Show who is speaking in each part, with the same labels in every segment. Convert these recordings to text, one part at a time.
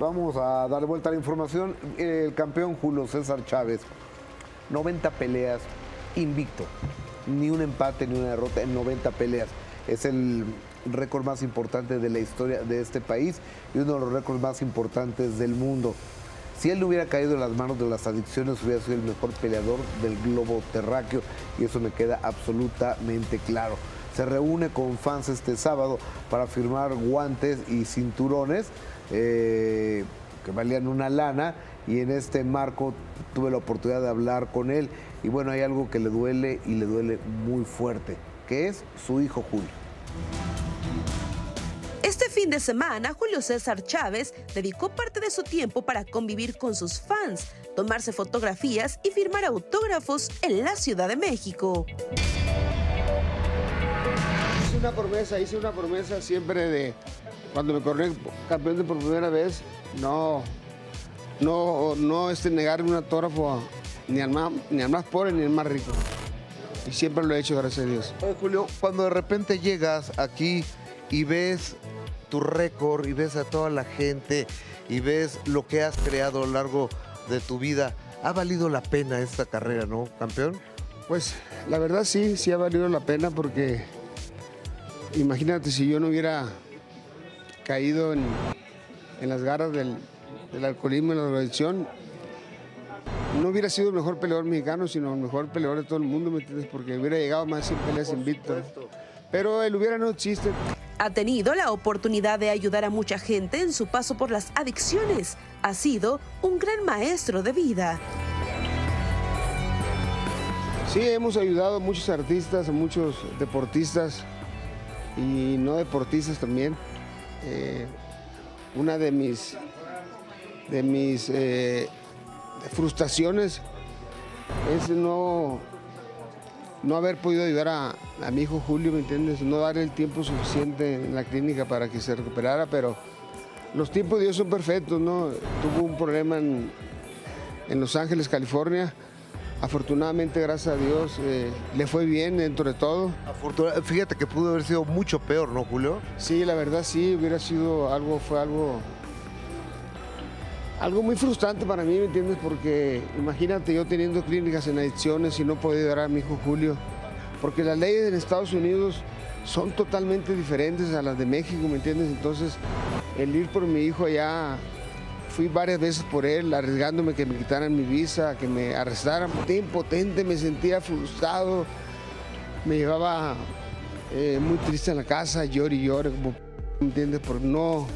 Speaker 1: Vamos a dar vuelta a la información. El campeón Julio César Chávez, 90 peleas, invicto. Ni un empate ni una derrota en 90 peleas. Es el récord más importante de la historia de este país y uno de los récords más importantes del mundo. Si él no hubiera caído en las manos de las adicciones, hubiera sido el mejor peleador del globo terráqueo y eso me queda absolutamente claro. Se reúne con fans este sábado para firmar guantes y cinturones eh, que valían una lana y en este marco tuve la oportunidad de hablar con él y bueno, hay algo que le duele y le duele muy fuerte, que es su hijo Julio.
Speaker 2: Este fin de semana, Julio César Chávez dedicó parte de su tiempo para convivir con sus fans, tomarse fotografías y firmar autógrafos en la Ciudad de México.
Speaker 3: Hice una promesa, hice una promesa siempre de cuando me corrí campeón de por primera vez, no, no, no este, negarme un autógrafo ni al, más, ni al más pobre ni al más rico. Y siempre lo he hecho, gracias a Dios.
Speaker 1: Oye, Julio, cuando de repente llegas aquí y ves tu récord y ves a toda la gente y ves lo que has creado a lo largo de tu vida, ¿ha valido la pena esta carrera, no, campeón?
Speaker 3: Pues la verdad sí, sí ha valido la pena porque imagínate si yo no hubiera caído en, en las garras del, del alcoholismo y la drogadicción, no hubiera sido el mejor peleador mexicano, sino el mejor peleador de todo el mundo, ¿me entiendes? Porque hubiera llegado más 100 peleas invicto. Pero el hubiera no existe.
Speaker 2: Ha tenido la oportunidad de ayudar a mucha gente en su paso por las adicciones. Ha sido un gran maestro de vida.
Speaker 3: Sí, hemos ayudado a muchos artistas, a muchos deportistas y no deportistas también. Eh, una de mis, de mis eh, frustraciones es no, no haber podido ayudar a, a, mi hijo Julio, ¿me entiendes? No darle el tiempo suficiente en la clínica para que se recuperara, pero los tiempos de Dios son perfectos, ¿no? Tuvo un problema en, en Los Ángeles, California. Afortunadamente, gracias a Dios, eh, le fue bien dentro de todo.
Speaker 1: Fíjate que pudo haber sido mucho peor, ¿no, Julio?
Speaker 3: Sí, la verdad sí, hubiera sido algo, fue algo algo muy frustrante para mí, ¿me entiendes? Porque imagínate yo teniendo clínicas en adicciones y no poder ayudar a mi hijo Julio. Porque las leyes en Estados Unidos son totalmente diferentes a las de México, ¿me entiendes? Entonces, el ir por mi hijo allá, fui varias veces por él, arriesgándome que me quitaran mi visa, que me arrestaran. Impotente, me sentía frustrado, me llevaba eh, muy triste en la casa, llor y llor, ¿me entiendes? Por no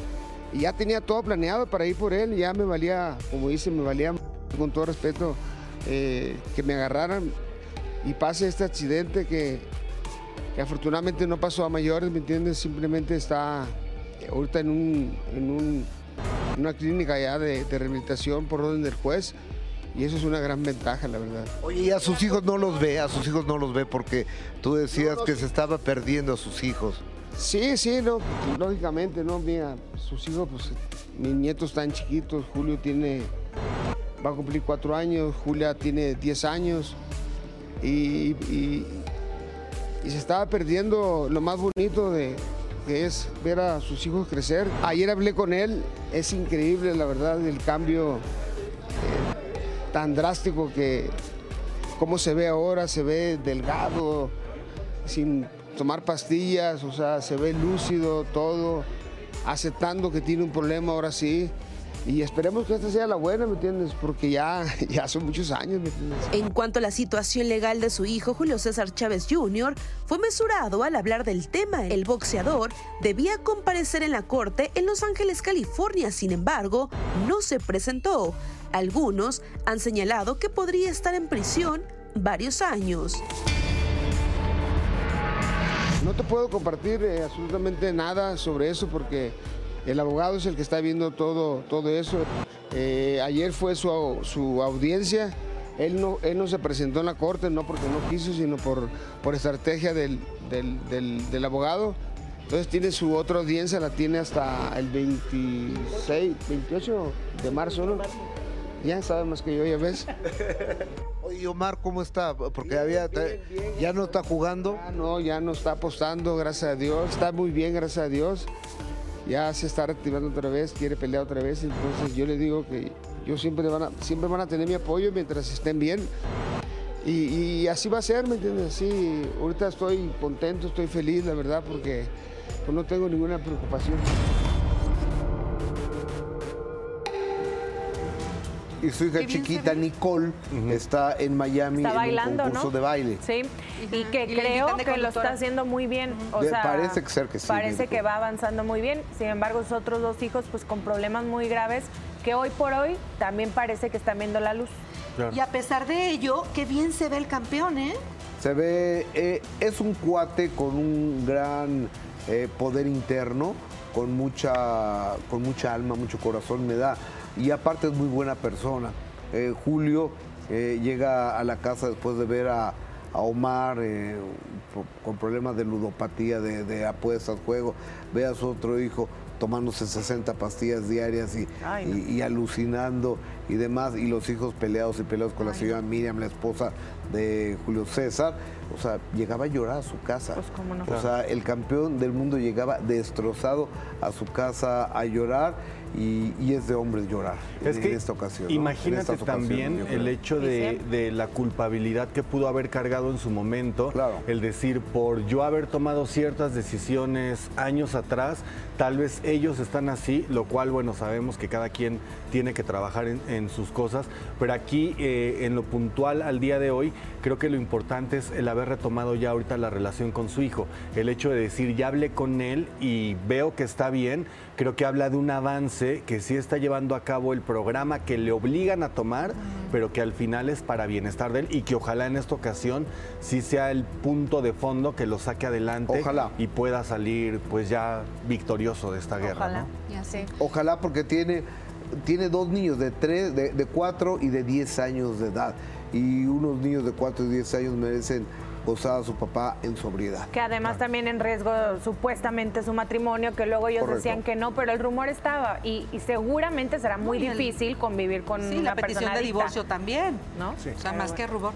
Speaker 3: y ya tenía todo planeado para ir por él, ya me valía, como dice, me valía con todo respeto eh, que me agarraran y pase este accidente que, que, afortunadamente no pasó a mayores, ¿me entiendes? Simplemente está ahorita en, un, en un, una clínica ya de, de rehabilitación por orden del juez. Y eso es una gran ventaja, la verdad.
Speaker 1: Oye, y a sus hijos no los ve, a sus hijos no los ve porque tú decías no, no, que se estaba perdiendo a sus hijos.
Speaker 3: Sí, sí, no, lógicamente, no, mira, sus hijos, pues mis nietos están chiquitos, Julio tiene, va a cumplir cuatro años, Julia tiene diez años y, y, y, se estaba perdiendo lo más bonito de que es ver a sus hijos crecer. Ayer hablé con él, es increíble la verdad el cambio eh, tan drástico que cómo se ve ahora, se ve delgado, sin tomar pastillas, o sea, se ve lúcido todo, aceptando que tiene un problema ahora sí. Y esperemos que esta sea la buena, ¿me entiendes? Porque ya, ya son muchos años, ¿me entiendes?
Speaker 2: En cuanto a la situación legal de su hijo, Julio César Chávez Jr., fue mesurado al hablar del tema. El boxeador debía comparecer en la corte en Los Ángeles, California, sin embargo, no se presentó. Algunos han señalado que podría estar en prisión varios años.
Speaker 3: No te puedo compartir eh, absolutamente nada sobre eso porque el abogado es el que está viendo todo, todo eso. Eh, ayer fue su, su audiencia. Él no, él no se presentó en la corte, no porque no quiso, sino por, por estrategia del, del, del, del abogado. Entonces tiene su otra audiencia, la tiene hasta el 26, 28 de marzo, ¿no? Ya sabe más que yo, ya ves.
Speaker 1: Oye, Omar, ¿cómo está? Porque había,
Speaker 3: bien, bien.
Speaker 1: ya no está jugando.
Speaker 3: Ya no, ya no está apostando, gracias a Dios. Está muy bien, gracias a Dios. Ya se está reactivando otra vez, quiere pelear otra vez, entonces yo le digo que yo siempre van a, siempre van a tener mi apoyo mientras estén bien. Y, así va a ser, ¿me entiendes? Sí, ahorita estoy contento, estoy feliz, la verdad, porque pues, no tengo ninguna preocupación.
Speaker 1: Y su hija chiquita Nicole está en Miami en un concurso de baile.
Speaker 4: Sí, y que creo que lo está haciendo muy bien. O sea,
Speaker 1: parece que ser que sí.
Speaker 4: Parece que va avanzando muy bien. Sin embargo, sus otros dos hijos, pues con problemas muy graves, que hoy por hoy también parece que están viendo la luz.
Speaker 5: Y a pesar de ello, qué bien se ve el campeón, ¿eh?
Speaker 1: Se ve, eh, es un cuate con un gran eh, poder interno, con mucha, con mucha alma, mucho corazón, me da y aparte es muy buena persona. Eh, Julio eh, llega a la casa después de ver a, Omar eh, con problemas de ludopatía, de, apuestas, juego, ve a su otro hijo tomándose 60 pastillas diarias y, alucinando y demás, y los hijos peleados y peleados con la señora Miriam, la esposa de Julio César. O sea, llegaba a llorar a su casa. Pues, o sea, el campeón del mundo llegaba destrozado a su casa a llorar y, es de hombres llorar
Speaker 6: es
Speaker 1: en, esta ocasión.
Speaker 6: Imagínate también el hecho de, la culpabilidad que pudo haber cargado en su momento, el decir, por yo haber tomado ciertas decisiones años atrás, tal vez ellos están así, lo cual, bueno, sabemos que cada quien tiene que trabajar en, sus cosas, pero aquí, eh, en lo puntual al día de hoy, creo que lo importante es el haber retomado ya ahorita la relación con su hijo, el hecho de decir, ya hablé con él y veo que está bien, creo que habla de un avance que sí está llevando a cabo el programa que le obligan a tomar, pero que al final es para bienestar de él y que ojalá en esta ocasión sí sea el punto de fondo que lo saque adelante y pueda salir pues ya victorioso de esta guerra.
Speaker 5: Ojalá, ya sé.
Speaker 1: Ojalá porque tiene, tiene dos niños de, tres, de, de 4 y de 10 años de edad. Y unos niños de 4 y 10 años merecen gozaba su papá en sobriedad.
Speaker 4: Que además también en riesgo supuestamente su matrimonio, que luego ellos decían que no, pero el rumor estaba y, seguramente será muy difícil convivir con
Speaker 5: sí,
Speaker 4: una
Speaker 5: la petición de divorcio también, ¿no? Sí. O sea, más que rumor.